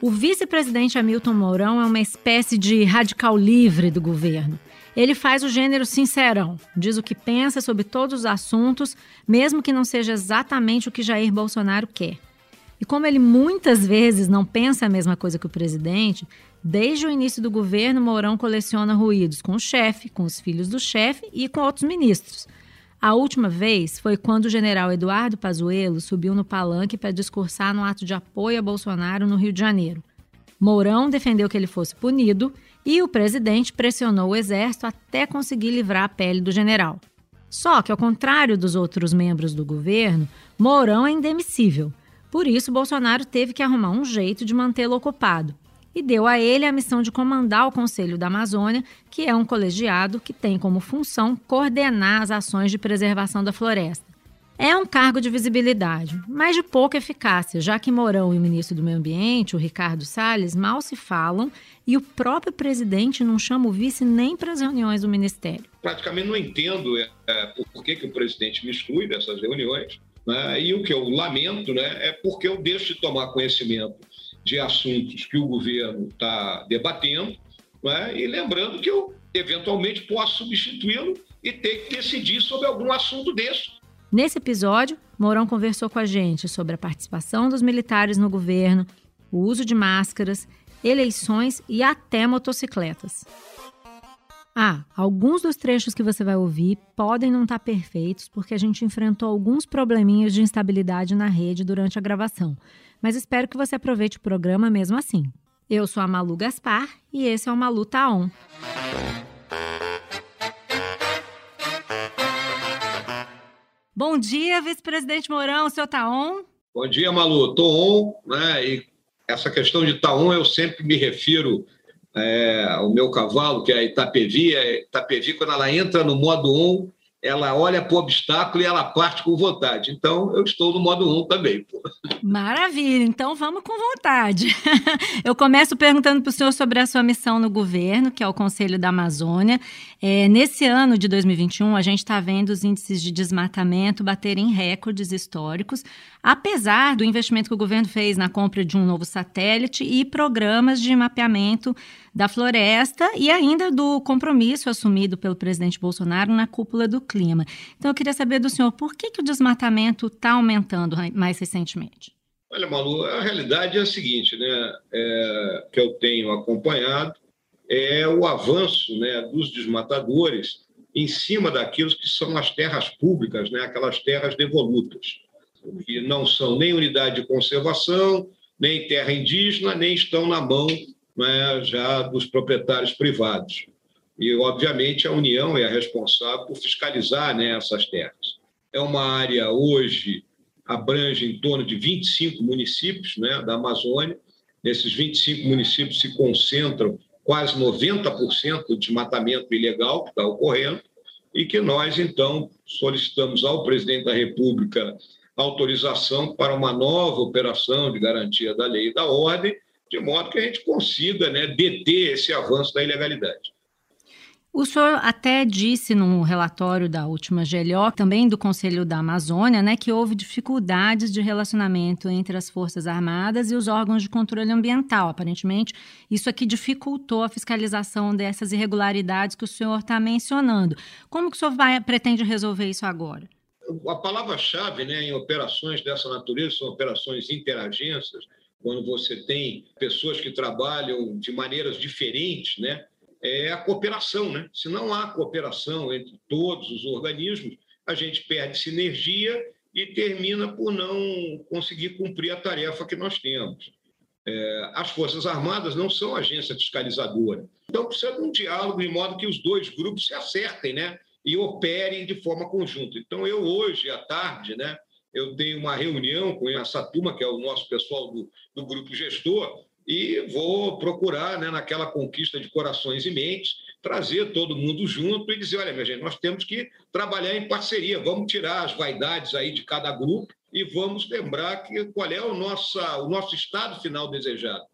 O vice-presidente Hamilton Mourão é uma espécie de radical livre do governo. Ele faz o gênero sincerão, diz o que pensa sobre todos os assuntos, mesmo que não seja exatamente o que Jair Bolsonaro quer. E como ele muitas vezes não pensa a mesma coisa que o presidente, desde o início do governo, Mourão coleciona ruídos com o chefe, com os filhos do chefe e com outros ministros. A última vez foi quando o general Eduardo Pazuello subiu no palanque para discursar no ato de apoio a Bolsonaro no Rio de Janeiro. Mourão defendeu que ele fosse punido e o presidente pressionou o exército até conseguir livrar a pele do general. Só que, ao contrário dos outros membros do governo, Mourão é indemissível. Por isso, Bolsonaro teve que arrumar um jeito de mantê-lo ocupado e deu a ele a missão de comandar o Conselho da Amazônia, que é um colegiado que tem como função coordenar as ações de preservação da floresta. É um cargo de visibilidade, mas de pouca eficácia, já que Mourão e o ministro do Meio Ambiente, o Ricardo Salles, mal se falam e o próprio presidente não chama o vice nem para as reuniões do ministério. Praticamente não entendo é, por que, que o presidente me exclui dessas reuniões. Né? E o que eu lamento né, é porque eu deixo de tomar conhecimento de assuntos que o governo está debatendo, né? e lembrando que eu eventualmente posso substituí-lo e ter que decidir sobre algum assunto desse Nesse episódio, Mourão conversou com a gente sobre a participação dos militares no governo, o uso de máscaras, eleições e até motocicletas. Ah, alguns dos trechos que você vai ouvir podem não estar perfeitos porque a gente enfrentou alguns probleminhas de instabilidade na rede durante a gravação, mas espero que você aproveite o programa mesmo assim. Eu sou a Malu Gaspar e esse é o Malu Taon. Bom dia, vice-presidente Mourão, o senhor on? Bom dia, Malu. Estou on, né? E essa questão de tá eu sempre me refiro é, ao meu cavalo, que é a Itapevi. A Itapevi, quando ela entra no modo on, ela olha para o obstáculo e ela parte com vontade. Então, eu estou no modo 1 também. Pô. Maravilha, então vamos com vontade. Eu começo perguntando para o senhor sobre a sua missão no governo, que é o Conselho da Amazônia. É, nesse ano de 2021, a gente está vendo os índices de desmatamento baterem recordes históricos, apesar do investimento que o governo fez na compra de um novo satélite e programas de mapeamento da floresta e ainda do compromisso assumido pelo presidente Bolsonaro na cúpula do clima. Então, eu queria saber do senhor por que, que o desmatamento está aumentando mais recentemente? Olha, Malu, a realidade é a seguinte, né, é, que eu tenho acompanhado é o avanço né, dos desmatadores em cima daquilo que são as terras públicas, né, aquelas terras devolutas, que não são nem unidade de conservação, nem terra indígena, nem estão na mão né, já dos proprietários privados. E, obviamente, a União é a responsável por fiscalizar né, essas terras. É uma área, hoje, abrange em torno de 25 municípios né, da Amazônia. Nesses 25 municípios se concentram quase 90% do desmatamento ilegal que está ocorrendo e que nós, então, solicitamos ao presidente da República autorização para uma nova operação de garantia da lei e da ordem, de modo que a gente consiga né, deter esse avanço da ilegalidade. O senhor até disse no relatório da última GLO, também do Conselho da Amazônia, né, que houve dificuldades de relacionamento entre as Forças Armadas e os órgãos de controle ambiental. Aparentemente, isso aqui dificultou a fiscalização dessas irregularidades que o senhor está mencionando. Como que o senhor vai, pretende resolver isso agora? A palavra-chave né, em operações dessa natureza são operações interagências, quando você tem pessoas que trabalham de maneiras diferentes, né? É a cooperação, né? Se não há cooperação entre todos os organismos, a gente perde sinergia e termina por não conseguir cumprir a tarefa que nós temos. É, as Forças Armadas não são agência fiscalizadora. Então, precisa de um diálogo de modo que os dois grupos se acertem né, e operem de forma conjunta. Então, eu hoje, à tarde, né, eu tenho uma reunião com essa turma, que é o nosso pessoal do, do grupo gestor, e vou procurar, né, naquela conquista de corações e mentes, trazer todo mundo junto e dizer: olha, minha gente, nós temos que trabalhar em parceria, vamos tirar as vaidades aí de cada grupo e vamos lembrar que, qual é o nosso, o nosso estado final desejado.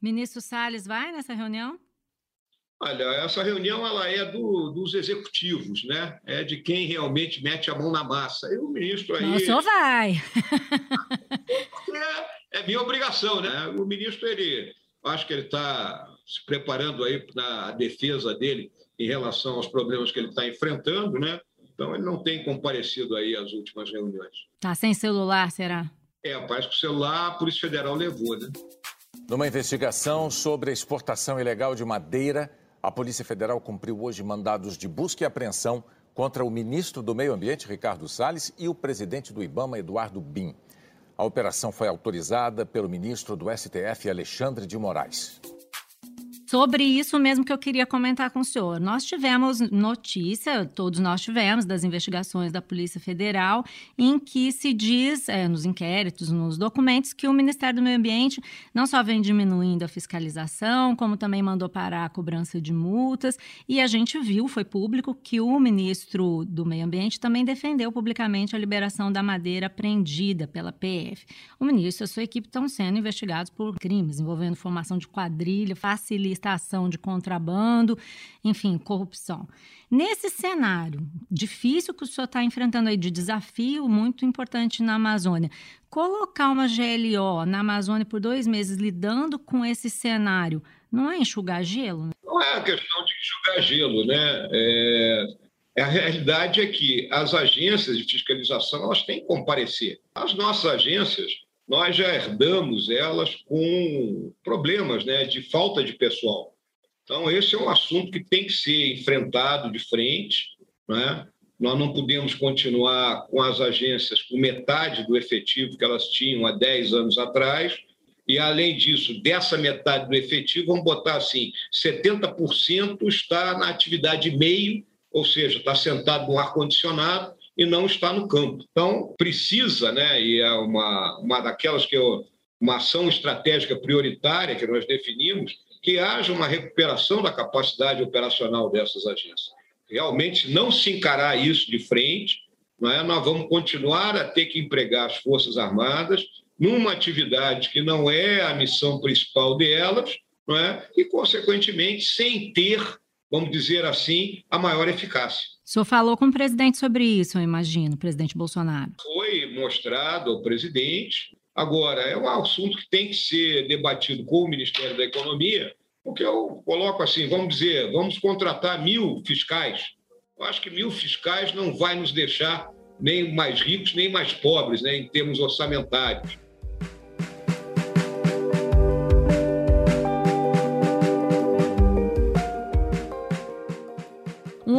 Ministro Salles vai nessa reunião? Olha, essa reunião ela é do, dos executivos, né? É de quem realmente mete a mão na massa. E o ministro aí. Não, o senhor vai. é minha obrigação, né? O ministro, ele, acho que ele está se preparando aí na defesa dele em relação aos problemas que ele está enfrentando, né? Então, ele não tem comparecido aí às últimas reuniões. Tá sem celular, será? É, parece que o celular a Polícia Federal levou, né? Numa investigação sobre a exportação ilegal de madeira, a Polícia Federal cumpriu hoje mandados de busca e apreensão contra o ministro do Meio Ambiente, Ricardo Salles, e o presidente do Ibama, Eduardo Bin. A operação foi autorizada pelo ministro do STF, Alexandre de Moraes. Sobre isso mesmo que eu queria comentar com o senhor. Nós tivemos notícia, todos nós tivemos, das investigações da Polícia Federal, em que se diz, é, nos inquéritos, nos documentos, que o Ministério do Meio Ambiente não só vem diminuindo a fiscalização, como também mandou parar a cobrança de multas. E a gente viu, foi público, que o ministro do Meio Ambiente também defendeu publicamente a liberação da madeira apreendida pela PF. O ministro e a sua equipe estão sendo investigados por crimes envolvendo formação de quadrilha, facilitação estação de contrabando, enfim, corrupção. Nesse cenário difícil que o senhor está enfrentando aí, de desafio muito importante na Amazônia, colocar uma GLO na Amazônia por dois meses lidando com esse cenário, não é enxugar gelo? Não é a questão de enxugar gelo, né? É... A realidade é que as agências de fiscalização elas têm que comparecer. As nossas agências nós já herdamos elas com problemas né, de falta de pessoal. Então, esse é um assunto que tem que ser enfrentado de frente. Né? Nós não podemos continuar com as agências com metade do efetivo que elas tinham há 10 anos atrás. E, além disso, dessa metade do efetivo, vamos botar assim: 70% está na atividade meio, ou seja, está sentado no ar-condicionado, e não está no campo. Então, precisa, né, e é uma, uma daquelas que eu, uma ação estratégica prioritária que nós definimos, que haja uma recuperação da capacidade operacional dessas agências. Realmente, não se encarar isso de frente, não é? nós vamos continuar a ter que empregar as Forças Armadas numa atividade que não é a missão principal delas, não é? e, consequentemente, sem ter, vamos dizer assim, a maior eficácia. O senhor falou com o presidente sobre isso, eu imagino, presidente Bolsonaro. Foi mostrado ao presidente. Agora, é um assunto que tem que ser debatido com o Ministério da Economia, porque eu coloco assim, vamos dizer, vamos contratar mil fiscais. Eu acho que mil fiscais não vai nos deixar nem mais ricos, nem mais pobres, né, em termos orçamentários.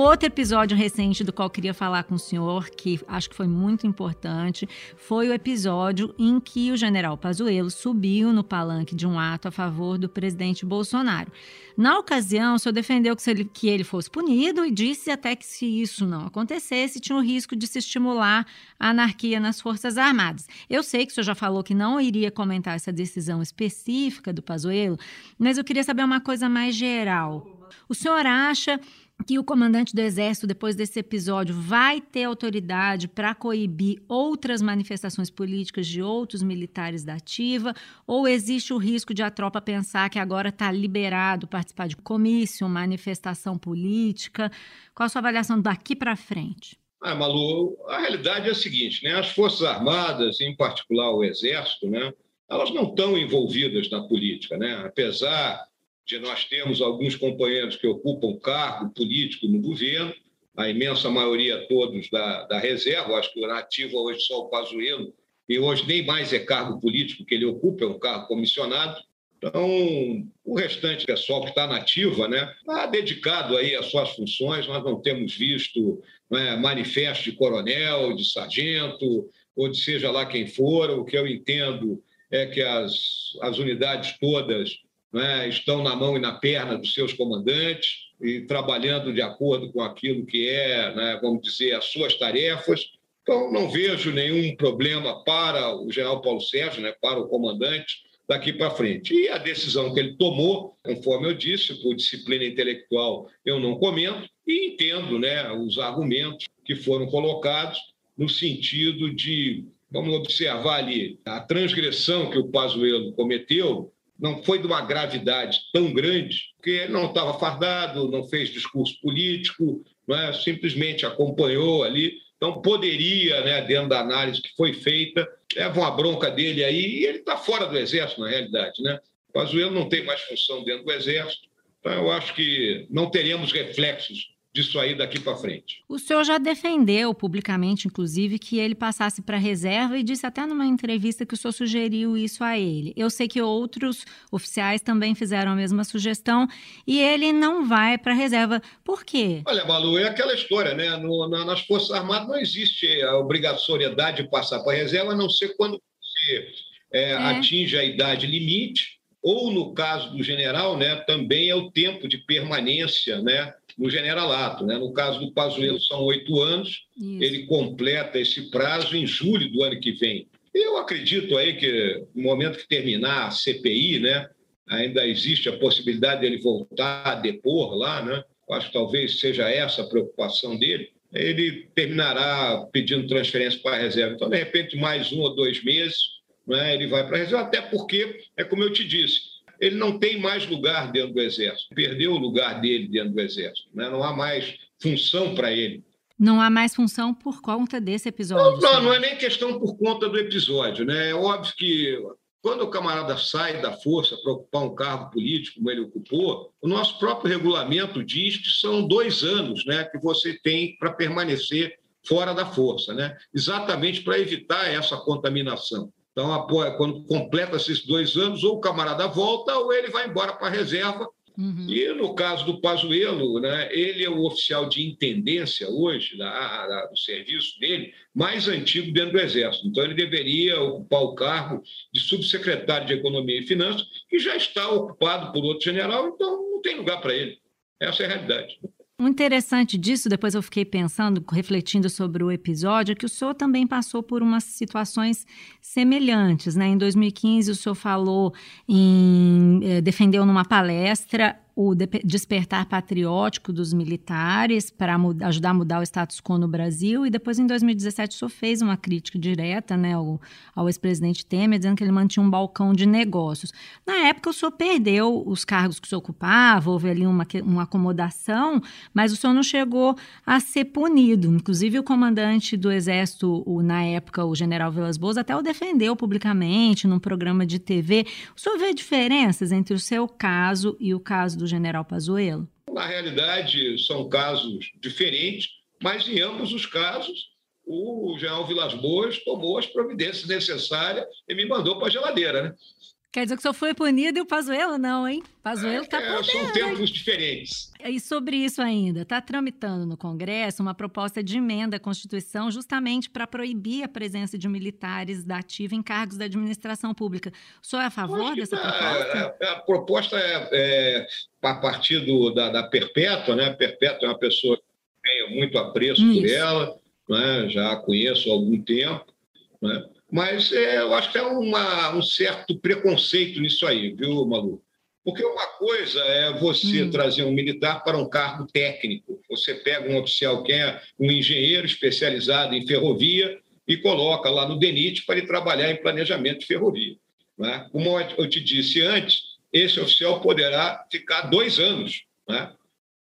Outro episódio recente do qual queria falar com o senhor, que acho que foi muito importante, foi o episódio em que o general Pazuello subiu no palanque de um ato a favor do presidente Bolsonaro. Na ocasião, o senhor defendeu que ele, que ele fosse punido e disse até que se isso não acontecesse, tinha o risco de se estimular a anarquia nas Forças Armadas. Eu sei que o senhor já falou que não iria comentar essa decisão específica do Pazuello, mas eu queria saber uma coisa mais geral. O senhor acha que o comandante do Exército, depois desse episódio, vai ter autoridade para coibir outras manifestações políticas de outros militares da ativa? Ou existe o risco de a tropa pensar que agora está liberado participar de comício, manifestação política? Qual a sua avaliação daqui para frente? Ah, Malu, a realidade é a seguinte, né? As Forças Armadas, em particular o Exército, né? Elas não estão envolvidas na política, né? Apesar de nós temos alguns companheiros que ocupam cargo político no governo, a imensa maioria todos da, da reserva, acho que o nativo hoje só o Pazuello, e hoje nem mais é cargo político que ele ocupa, é um cargo comissionado. Então, o restante pessoal que está nativa, né, está dedicado aí às suas funções. Nós não temos visto né, manifesto de coronel, de sargento, ou de seja lá quem for. O que eu entendo é que as, as unidades todas né, estão na mão e na perna dos seus comandantes e trabalhando de acordo com aquilo que é, né, vamos dizer, as suas tarefas. Então, não vejo nenhum problema para o general Paulo Sérgio, né, para o comandante, daqui para frente. E a decisão que ele tomou, conforme eu disse, por disciplina intelectual, eu não comento, e entendo né, os argumentos que foram colocados no sentido de, vamos observar ali, a transgressão que o Pazuello cometeu não foi de uma gravidade tão grande, porque não estava fardado, não fez discurso político, é? simplesmente acompanhou ali Então, poderia, né, dentro da análise que foi feita, leva uma bronca dele aí, e ele está fora do Exército, na realidade. Né? O Pazuello não tem mais função dentro do Exército, então eu acho que não teremos reflexos disso aí daqui para frente. O senhor já defendeu publicamente, inclusive, que ele passasse para reserva e disse até numa entrevista que o senhor sugeriu isso a ele. Eu sei que outros oficiais também fizeram a mesma sugestão e ele não vai para a reserva. Por quê? Olha, Malu, é aquela história, né? No, na, nas Forças Armadas não existe a obrigatoriedade de passar para reserva, a não ser quando você é, é. atinge a idade limite ou no caso do general, né, também é o tempo de permanência, né, no generalato. Né? No caso do Pazuello, são oito anos, Isso. ele completa esse prazo em julho do ano que vem. Eu acredito aí que no momento que terminar a CPI, né, ainda existe a possibilidade dele voltar a depor lá, né? acho que talvez seja essa a preocupação dele. Ele terminará pedindo transferência para a reserva. Então, de repente, mais um ou dois meses, né, ele vai para a reserva, até porque, é como eu te disse, ele não tem mais lugar dentro do Exército, perdeu o lugar dele dentro do Exército, né? não há mais função para ele. Não há mais função por conta desse episódio? Não, não, não, é nem questão por conta do episódio. Né? É óbvio que quando o camarada sai da força para ocupar um cargo político, como ele ocupou, o nosso próprio regulamento diz que são dois anos né, que você tem para permanecer fora da força, né? exatamente para evitar essa contaminação. Então, quando completa esses dois anos, ou o camarada volta ou ele vai embora para a reserva. Uhum. E no caso do Pazuello, né, ele é o oficial de intendência hoje, da, da, do serviço dele, mais antigo dentro do Exército. Então, ele deveria ocupar o cargo de subsecretário de Economia e Finanças, que já está ocupado por outro general, então não tem lugar para ele. Essa é a realidade. O interessante disso, depois eu fiquei pensando, refletindo sobre o episódio, é que o senhor também passou por umas situações semelhantes. Né? Em 2015, o senhor falou em. Eh, defendeu numa palestra o despertar patriótico dos militares para ajudar a mudar o status quo no Brasil. E depois, em 2017, o senhor fez uma crítica direta né, ao, ao ex-presidente Temer, dizendo que ele mantinha um balcão de negócios. Na época, o senhor perdeu os cargos que o senhor ocupava, houve ali uma, uma acomodação, mas o senhor não chegou a ser punido. Inclusive, o comandante do Exército, o, na época, o general Vilas Boas, até o defendeu publicamente num programa de TV. O senhor vê diferenças entre o seu caso e o caso do general Pazuello? Na realidade, são casos diferentes, mas em ambos os casos, o general Vilas Boas tomou as providências necessárias e me mandou para a geladeira, né? Quer dizer que o senhor foi punido e o Pazuello não, hein? Pazuello está é, é, São tempos diferentes. E sobre isso ainda, está tramitando no Congresso uma proposta de emenda à Constituição justamente para proibir a presença de militares da ativa em cargos da administração pública. O senhor é a favor dessa tá, proposta? A, a, a proposta é, é, a partir do, da, da Perpétua, né? Perpétua é uma pessoa que tenho muito apreço isso. por ela, né? já a conheço há algum tempo, né? Mas é, eu acho que é uma, um certo preconceito nisso aí, viu, Malu? Porque uma coisa é você hum. trazer um militar para um cargo técnico. Você pega um oficial que é um engenheiro especializado em ferrovia e coloca lá no DENIT para ele trabalhar em planejamento de ferrovia. Né? Como eu te disse antes, esse oficial poderá ficar dois anos. Né?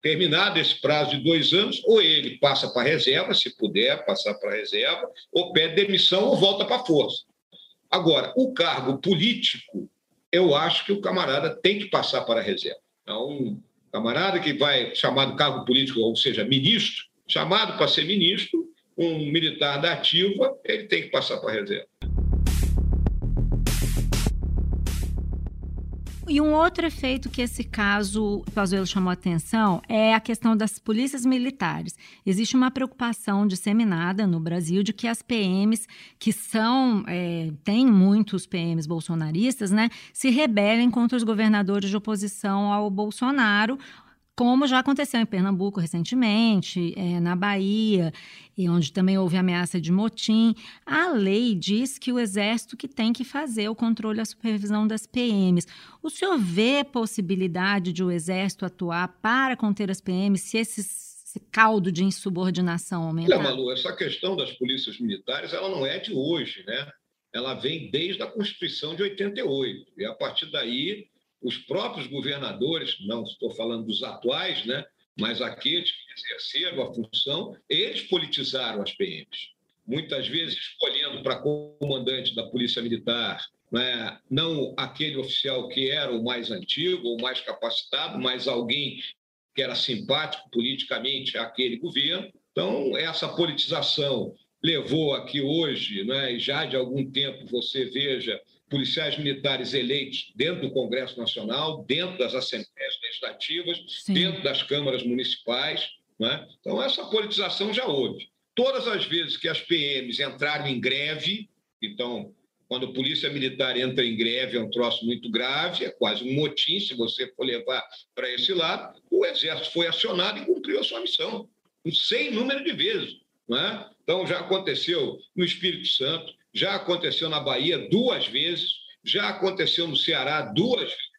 Terminado esse prazo de dois anos, ou ele passa para a reserva, se puder passar para a reserva, ou pede demissão ou volta para a força. Agora, o cargo político, eu acho que o camarada tem que passar para a reserva. Então, um camarada que vai chamado cargo político, ou seja, ministro, chamado para ser ministro, um militar da ativa, ele tem que passar para a reserva. E um outro efeito que esse caso Pazuello chamou atenção é a questão das polícias militares. Existe uma preocupação disseminada no Brasil de que as PMs, que são, é, tem muitos PMs bolsonaristas, né, se rebelem contra os governadores de oposição ao Bolsonaro, como já aconteceu em Pernambuco recentemente, é, na Bahia, e onde também houve ameaça de motim. A lei diz que o Exército que tem que fazer o controle e a supervisão das PMs. O senhor vê possibilidade de o Exército atuar para conter as PMs se esse caldo de insubordinação aumentar? Olha, Malu, essa questão das polícias militares ela não é de hoje, né? Ela vem desde a Constituição de 88. E a partir daí os próprios governadores, não estou falando dos atuais, né, mas aqueles que exerceram a função, eles politizaram as PMs. Muitas vezes escolhendo para comandante da Polícia Militar né, não aquele oficial que era o mais antigo ou mais capacitado, mas alguém que era simpático politicamente àquele governo. Então, essa politização levou a que hoje, né, já de algum tempo, você veja policiais militares eleitos dentro do Congresso Nacional, dentro das assembleias legislativas, Sim. dentro das câmaras municipais. Né? Então, essa politização já houve. Todas as vezes que as PMs entraram em greve, então, quando a polícia militar entra em greve, é um troço muito grave, é quase um motim, se você for levar para esse lado, o Exército foi acionado e cumpriu a sua missão, um sem número de vezes. Não é? Então, já aconteceu no Espírito Santo, já aconteceu na Bahia duas vezes, já aconteceu no Ceará duas vezes,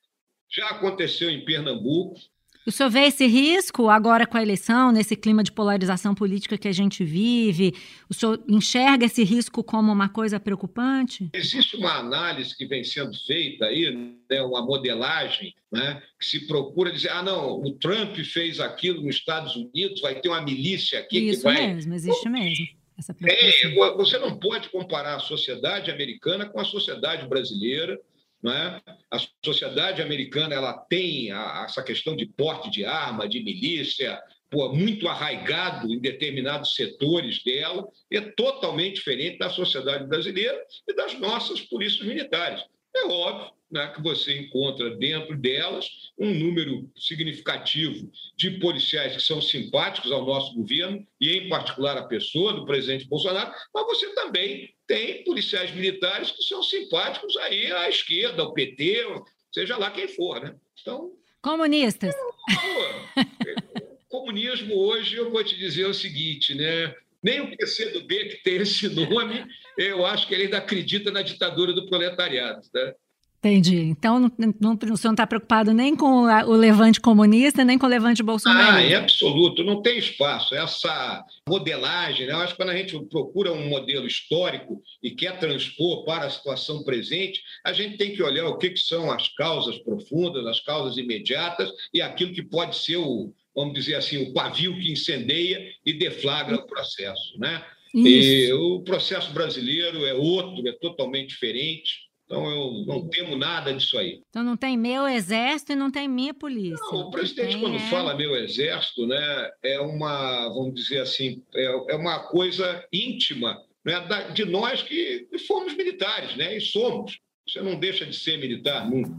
já aconteceu em Pernambuco. O senhor vê esse risco agora com a eleição, nesse clima de polarização política que a gente vive? O senhor enxerga esse risco como uma coisa preocupante? Existe uma análise que vem sendo feita aí, né, uma modelagem, né, que se procura dizer: ah, não, o Trump fez aquilo nos Estados Unidos, vai ter uma milícia aqui Isso que vai. Isso mesmo, existe mesmo. É, você não pode comparar a sociedade americana com a sociedade brasileira. Né? A sociedade americana ela tem a, essa questão de porte de arma, de milícia, pô, muito arraigado em determinados setores dela, é totalmente diferente da sociedade brasileira e das nossas polícias militares. É óbvio né, que você encontra dentro delas um número significativo de policiais que são simpáticos ao nosso governo, e em particular a pessoa do presidente Bolsonaro, mas você também tem policiais militares que são simpáticos aí à esquerda, ao PT, seja lá quem for. Né? Então, Comunistas. comunismo hoje, eu vou te dizer o seguinte, né? Nem o PCdoB, que tem esse nome, eu acho que ele ainda acredita na ditadura do proletariado. Né? Entendi. Então, não, não, o senhor não está preocupado nem com o levante comunista, nem com o levante bolsonarista? Ah, em absoluto. Não tem espaço. Essa modelagem, né? eu acho que quando a gente procura um modelo histórico e quer transpor para a situação presente, a gente tem que olhar o que, que são as causas profundas, as causas imediatas e aquilo que pode ser o, vamos dizer assim, o pavio que incendeia e deflagra o processo. Né? E o processo brasileiro é outro, é totalmente diferente. Então, eu não temo nada disso aí. Então, não tem meu exército e não tem minha polícia. Não, o presidente, quando é... fala meu exército, né, é uma, vamos dizer assim, é, é uma coisa íntima né, de nós que fomos militares, né, e somos. Você não deixa de ser militar nunca.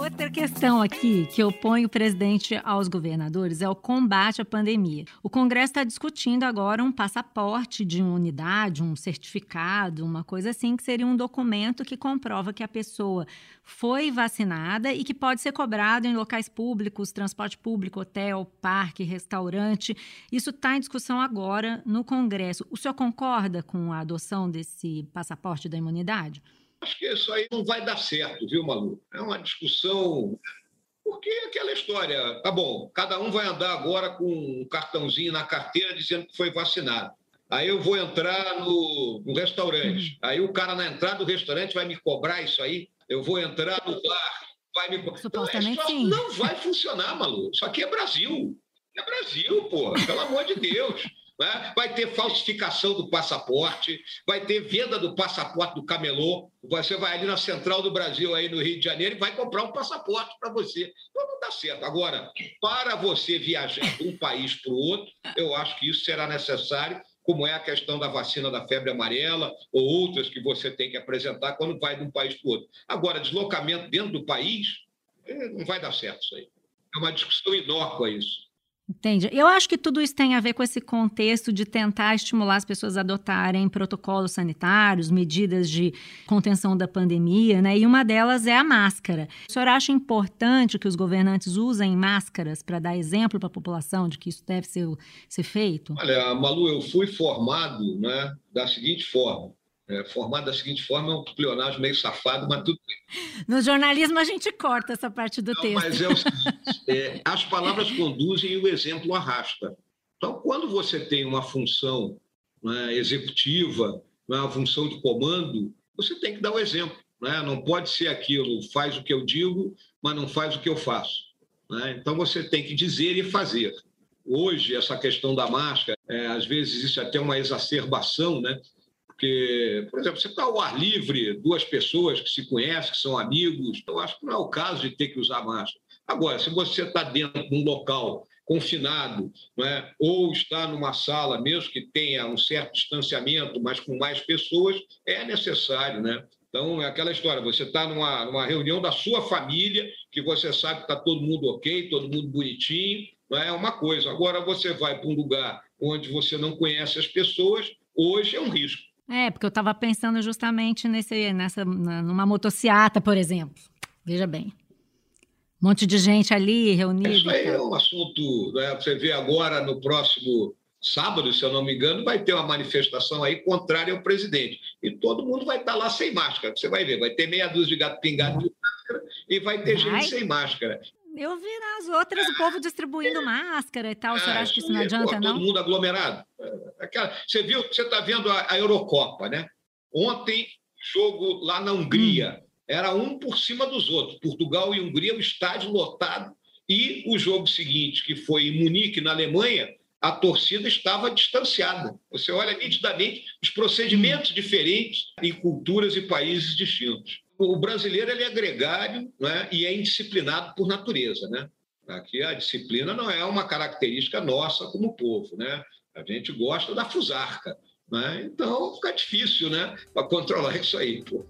Outra questão aqui que opõe o presidente aos governadores é o combate à pandemia. O Congresso está discutindo agora um passaporte de unidade, um certificado, uma coisa assim, que seria um documento que comprova que a pessoa foi vacinada e que pode ser cobrado em locais públicos, transporte público, hotel, parque, restaurante. Isso está em discussão agora no Congresso. O senhor concorda com a adoção desse passaporte da imunidade? Acho que isso aí não vai dar certo, viu, Malu? É uma discussão. Porque é aquela história, tá bom, cada um vai andar agora com um cartãozinho na carteira dizendo que foi vacinado. Aí eu vou entrar no, no restaurante. Uhum. Aí o cara na entrada do restaurante vai me cobrar isso aí. Eu vou entrar no bar, vai me cobrar. Supostamente então, não vai funcionar, Malu. Isso aqui é Brasil. É Brasil, pô. Pelo amor de Deus. Né? Vai ter falsificação do passaporte, vai ter venda do passaporte do camelô. Você vai ali na Central do Brasil, aí no Rio de Janeiro, e vai comprar um passaporte para você. Então não dá certo. Agora, para você viajar de um país para o outro, eu acho que isso será necessário, como é a questão da vacina da febre amarela ou outras que você tem que apresentar quando vai de um país para o outro. Agora, deslocamento dentro do país, eh, não vai dar certo isso aí. É uma discussão inócua isso. Entende? Eu acho que tudo isso tem a ver com esse contexto de tentar estimular as pessoas a adotarem protocolos sanitários, medidas de contenção da pandemia, né? E uma delas é a máscara. O senhor acha importante que os governantes usem máscaras para dar exemplo para a população de que isso deve ser, ser feito? Olha, Malu, eu fui formado né, da seguinte forma: é, formado da seguinte forma, é um pleonagem meio safado, mas tudo No jornalismo a gente corta essa parte do Não, texto. Mas é o seguinte, é, as palavras conduzem e o exemplo arrasta. Então, quando você tem uma função né, executiva, né, uma função de comando, você tem que dar o exemplo. Né? Não pode ser aquilo, faz o que eu digo, mas não faz o que eu faço. Né? Então, você tem que dizer e fazer. Hoje, essa questão da máscara, é, às vezes existe até uma exacerbação, né? Porque, por exemplo, você está ao ar livre, duas pessoas que se conhecem, que são amigos, eu acho que não é o caso de ter que usar máscara. Agora, se você está dentro de um local confinado, é? ou está numa sala, mesmo que tenha um certo distanciamento, mas com mais pessoas, é necessário. Né? Então, é aquela história: você está numa, numa reunião da sua família, que você sabe que está todo mundo ok, todo mundo bonitinho, não é uma coisa. Agora, você vai para um lugar onde você não conhece as pessoas, hoje é um risco. É, porque eu estava pensando justamente nesse, nessa, numa motociata, por exemplo. Veja bem. Um monte de gente ali reunida. Isso aí é um assunto. Né? Você vê agora no próximo sábado, se eu não me engano, vai ter uma manifestação aí contrária ao presidente. E todo mundo vai estar lá sem máscara. Você vai ver, vai ter meia dúzia de gato pingado de máscara e vai ter vai? gente sem máscara. Eu vi nas outras o povo distribuindo máscara e tal. Ah, acha que isso não adianta, pô, não? Todo mundo aglomerado. É, aquela, você viu, você está vendo a, a, Eurocopa, né? Ontem, jogo lá na Hungria. Hum. Era um por cima dos outros. Portugal e Hungria, o estádio lotado. E o jogo seguinte, que foi em Munique, na Alemanha, a torcida estava distanciada. Você olha nitidamente os procedimentos diferentes em culturas e países distintos o brasileiro ele é gregário né, e é indisciplinado por natureza. Né? Aqui a disciplina não é uma característica nossa como povo. Né? A gente gosta da fusarca. Né? Então fica difícil né, para controlar isso aí. Pô.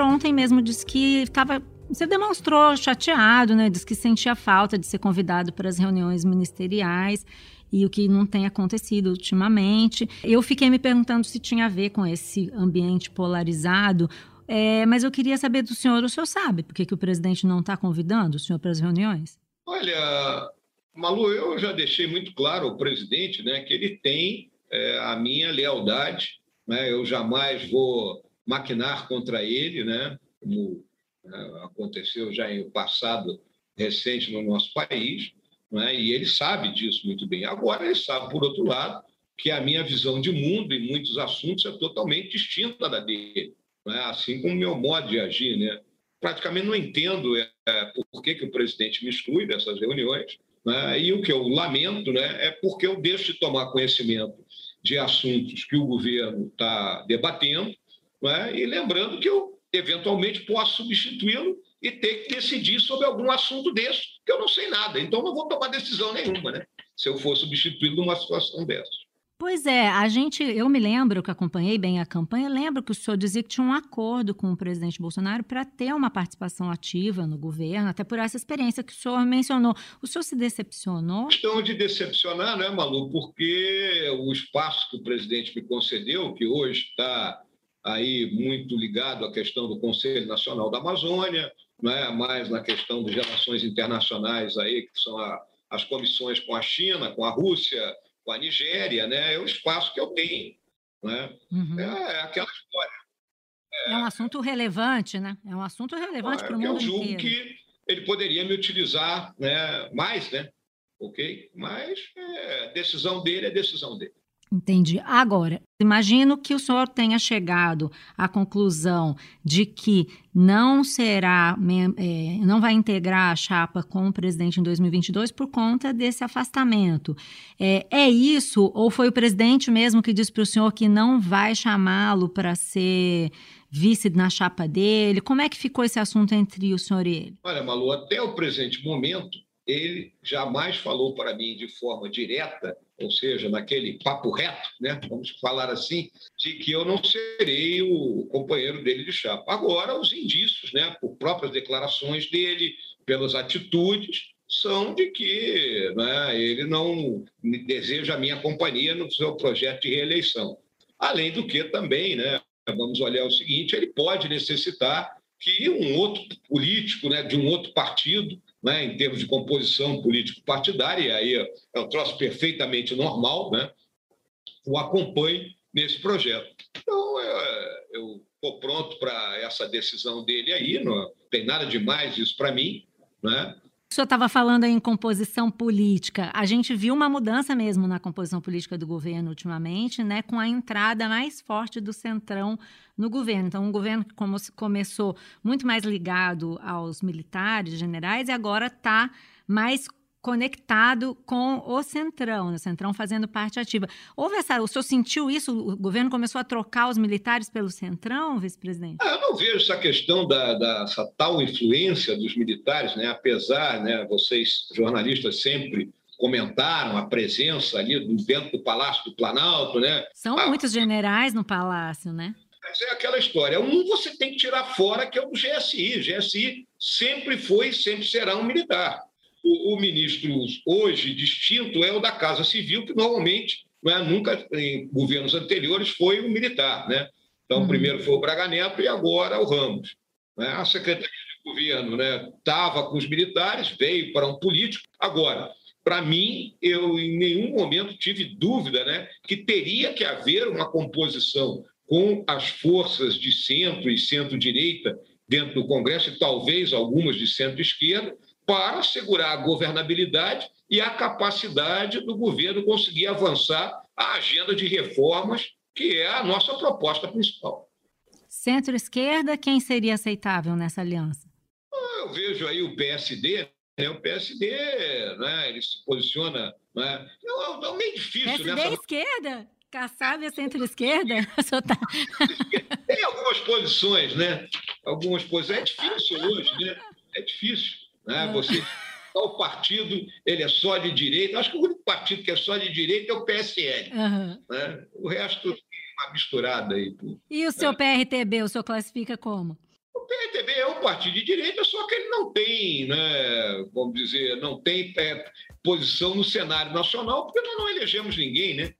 ontem mesmo disse que estava você demonstrou chateado, né? Diz que sentia falta de ser convidado para as reuniões ministeriais e o que não tem acontecido ultimamente. Eu fiquei me perguntando se tinha a ver com esse ambiente polarizado. É, mas eu queria saber do senhor, o senhor sabe por que, que o presidente não está convidando o senhor para as reuniões? Olha, Malu, eu já deixei muito claro ao presidente né, que ele tem é, a minha lealdade, né, eu jamais vou maquinar contra ele, né, como né, aconteceu já em passado recente no nosso país. Né? e ele sabe disso muito bem. Agora, ele sabe, por outro lado, que a minha visão de mundo em muitos assuntos é totalmente distinta da dele, né? assim como o meu modo de agir. Né? Praticamente não entendo é, por que, que o presidente me exclui dessas reuniões, né? e o que eu lamento né, é porque eu deixo de tomar conhecimento de assuntos que o governo está debatendo, né? e lembrando que eu, eventualmente, posso substituí-lo e ter que decidir sobre algum assunto desse, que eu não sei nada. Então, não vou tomar decisão nenhuma, né? Se eu for substituído numa situação dessa. Pois é, a gente, eu me lembro que acompanhei bem a campanha, lembro que o senhor dizia que tinha um acordo com o presidente Bolsonaro para ter uma participação ativa no governo, até por essa experiência que o senhor mencionou. O senhor se decepcionou? Questão de decepcionar, não é, Malu? Porque o espaço que o presidente me concedeu, que hoje está aí muito ligado à questão do Conselho Nacional da Amazônia, né, mais na questão de relações internacionais, aí, que são a, as comissões com a China, com a Rússia, com a Nigéria, né, é o espaço que eu tenho. Né? Uhum. É, é, aquela história. É, é, um assunto relevante, né? É um assunto relevante para o mundo inteiro. Eu julgo que ele poderia me utilizar né, mais, né? Ok? Mas é, decisão dele é decisão dele. Entendi. Agora, imagino que o senhor tenha chegado à conclusão de que não será, é, não vai integrar a chapa com o presidente em 2022 por conta desse afastamento. É, é isso? Ou foi o presidente mesmo que disse para o senhor que não vai chamá-lo para ser vice na chapa dele? Como é que ficou esse assunto entre o senhor e ele? Olha, Malu, até o presente momento, ele jamais falou para mim de forma direta, ou seja, naquele papo reto, né, vamos falar assim, de que eu não serei o companheiro dele de chapa. Agora, os indícios, né, por próprias declarações dele, pelas atitudes, são de que né, ele não deseja a minha companhia no seu projeto de reeleição. Além do que também, né, vamos olhar o seguinte, ele pode necessitar que um outro político né, de um outro partido né, em termos de composição político-partidária, e aí é um troço perfeitamente normal, né, o acompanhe nesse projeto. Então, é, eu estou pronto para essa decisão dele aí, não tem nada demais isso para mim, né? O senhor estava falando em composição política. A gente viu uma mudança mesmo na composição política do governo ultimamente, né, com a entrada mais forte do Centrão no governo. Então, um governo que começou muito mais ligado aos militares, generais, e agora está mais conectado com o Centrão, né? o Centrão fazendo parte ativa. Houve essa, o senhor sentiu isso? O governo começou a trocar os militares pelo Centrão, vice-presidente? Ah, eu não vejo essa questão da, dessa tal influência dos militares, né? apesar, né, vocês jornalistas sempre comentaram a presença ali dentro do Palácio do Planalto, né? São ah, muitos generais no palácio, né? Mas é aquela história. Um você tem que tirar fora, que é o GSI. O GSI sempre foi e sempre será um militar o, o, ministro hoje distinto é o da Casa Civil, que normalmente, é, nunca em governos anteriores, foi o militar. Né? Então, uhum. primeiro foi o Braga Neto e agora o Ramos. Né? A Secretaria de Governo estava né, com os militares, veio para um político. Agora, para mim, eu em nenhum momento tive dúvida né, que teria que haver uma composição com as forças de centro e centro-direita dentro do Congresso, e talvez algumas de centro-esquerda, para assegurar a governabilidade e a capacidade do governo conseguir avançar a agenda de reformas, que é a nossa proposta principal. Centro-esquerda, quem seria aceitável nessa aliança? Ah, eu vejo aí o PSD, né? o PSD, né? ele se posiciona. Né? É, é meio difícil. PSD nessa... é esquerda? Kassab é centro-esquerda? Tá... Tem algumas posições, né? Algumas posições. É difícil hoje, né? É difícil. Né? É. Você o partido ele é só de direita. Acho que o único partido que é só de direita é o PSL. Uhum. Né? O resto é uma misturada aí. E o seu é. PRTB, o senhor classifica como? O PRTB é um partido de direita, só que ele não tem, né, vamos dizer, não tem é, posição no cenário nacional, porque nós não elegemos ninguém, né?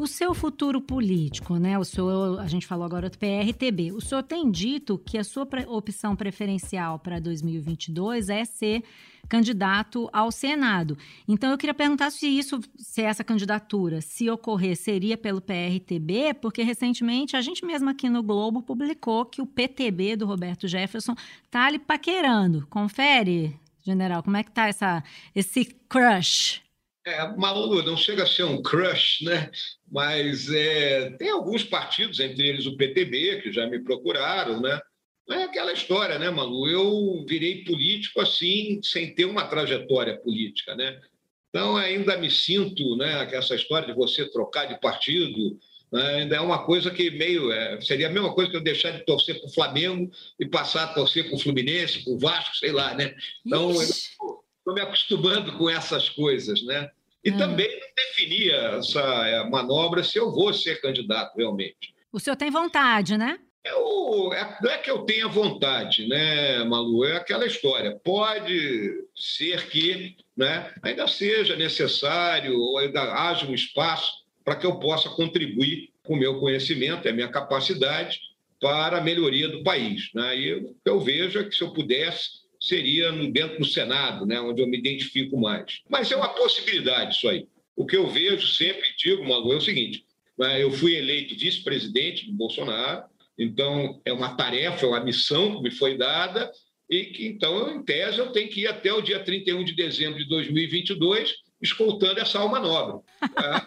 O seu futuro político, né? O senhor, a gente falou agora do PRTB. O senhor tem dito que a sua opção preferencial para 2022 é ser candidato ao Senado. Então eu queria perguntar se isso, se essa candidatura, se ocorrer, seria pelo PRTB, porque recentemente a gente mesmo aqui no Globo publicou que o PTB do Roberto Jefferson está ali paquerando. Confere, general, como é que tá essa esse crush? É, Malu, não chega a ser um crush, né? Mas é, tem alguns partidos, entre eles o PTB, que já me procuraram, né? É aquela história, né, Malu? Eu virei político assim, sem ter uma trajetória política, né? Então, ainda me sinto, né, que essa história de você trocar de partido né, ainda é uma coisa que meio. É, seria a mesma coisa que eu deixar de torcer para o Flamengo e passar a torcer para o Fluminense, para o Vasco, sei lá, né? Então, estou me acostumando com essas coisas, né? E hum. também não definia essa é, manobra se eu vou ser candidato realmente. O senhor tem vontade, né? Eu, é, não é que eu tenha vontade, né, Malu? É aquela história. Pode ser que né, ainda seja necessário, ou ainda haja um espaço para que eu possa contribuir com o meu conhecimento, a minha capacidade para a melhoria do país. Né? E eu, eu vejo é que se eu pudesse seria no, dentro do Senado, né, onde eu me identifico mais. Mas é uma possibilidade isso aí. O que eu vejo sempre, digo, Malu, é o seguinte: né, eu fui eleito vice-presidente do Bolsonaro, então é uma tarefa, é uma missão que me foi dada, e que, então, em tese, eu tenho que ir até o dia 31 de dezembro de 2022 escoltando essa alma nobre. Né?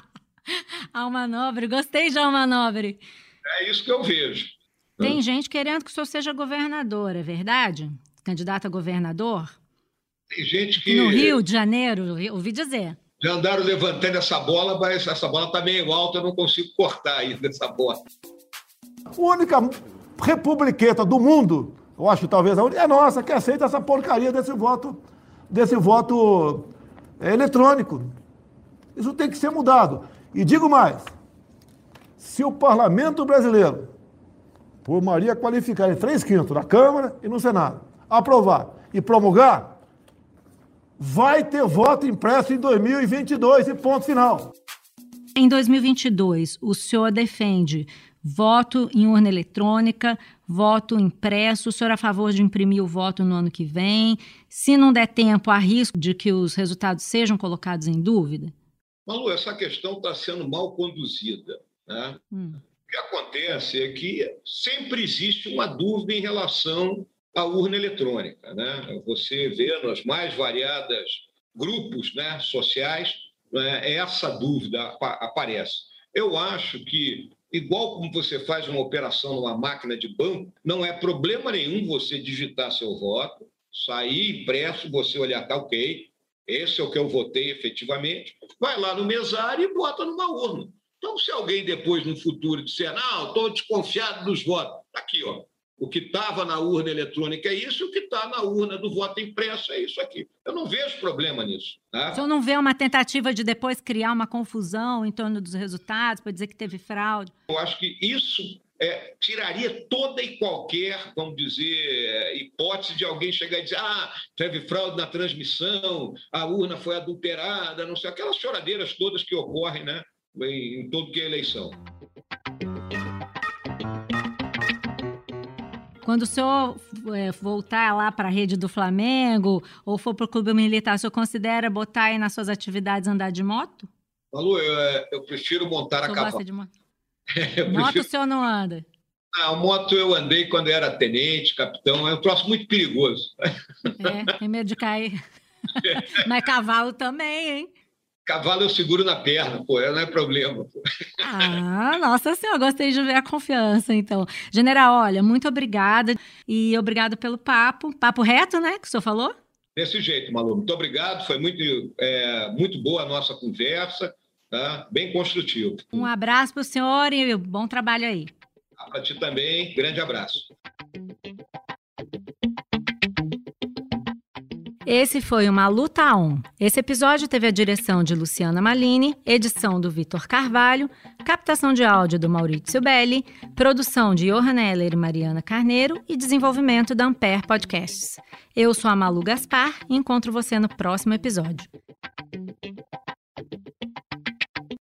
alma nobre, gostei de alma nobre. É isso que eu vejo. Tem gente querendo que o senhor seja governador, é verdade? Candidato a governador? Tem gente que. No Rio de Janeiro, ouvi dizer. Já andaram levantando essa bola, mas essa bola está meio alta, eu não consigo cortar aí dessa bola. A única republiqueta do mundo, eu acho que talvez a única, é nossa, que aceita essa porcaria desse voto, desse voto é, eletrônico. Isso tem que ser mudado. E digo mais: se o parlamento brasileiro, por maioria qualificada em três quintos, na Câmara e no Senado, aprovar e promulgar, vai ter voto impresso em 2022 e ponto final. Em 2022, o senhor defende voto em urna eletrônica, voto impresso. O senhor é a favor de imprimir o voto no ano que vem? Se não der tempo, há risco de que os resultados sejam colocados em dúvida? Malu, essa questão está sendo mal conduzida. Né? Hum. que acontece é que sempre existe uma dúvida em relação à urna eletrônica. Né? Você vê nos mais variados grupos né, sociais, né, essa dúvida aparece. Eu acho que, igual como você faz uma operação numa máquina de banco, não é problema nenhum você digitar seu voto, sair impresso, você olhar, tá ok, esse é o que eu votei efetivamente, vai lá no mesário e bota numa urna. Então, se alguém depois, no futuro, disser, não, estou desconfiado dos votos, está aqui, ó. O que estava na urna eletrônica é isso, o que está na urna do voto impresso é isso aqui. Eu não vejo problema nisso. Tá? O senhor não vê uma tentativa de depois criar uma confusão em torno dos resultados, para dizer que teve fraude? Eu acho que isso é, tiraria toda e qualquer, vamos dizer, hipótese de alguém chegar e dizer: ah, teve fraude na transmissão, a urna foi adulterada, não sei, aquelas choradeiras todas que ocorrem, né? em, todo que é eleição. Quando o senhor é, voltar lá para a rede do Flamengo ou for para o clube militar, o senhor considera botar aí nas suas atividades andar de moto? Malu, eu, é, eu prefiro montar a cavalo. Gosta de moto? É, moto prefiro... o senhor não anda? a moto eu andei quando era tenente, capitão, é um troço muito perigoso. É, tem medo de cair. Mas cavalo também, hein? Cavalo eu seguro na perna, pô, não é problema. Pô. Ah, nossa senhora, gostei de ver a confiança, então. General, olha, muito obrigada e obrigado pelo papo. Papo reto, né, que o senhor falou? Desse jeito, Malu. Muito obrigado, foi muito, é, muito boa a nossa conversa, tá? bem construtivo. Um abraço para o senhor e bom trabalho aí. Para ti também, grande abraço. Esse foi uma Luta On. Esse episódio teve a direção de Luciana Malini, edição do Vitor Carvalho, captação de áudio do Maurício Belli, produção de Johan Heller e Mariana Carneiro e desenvolvimento da Ampere Podcasts. Eu sou a Malu Gaspar e encontro você no próximo episódio.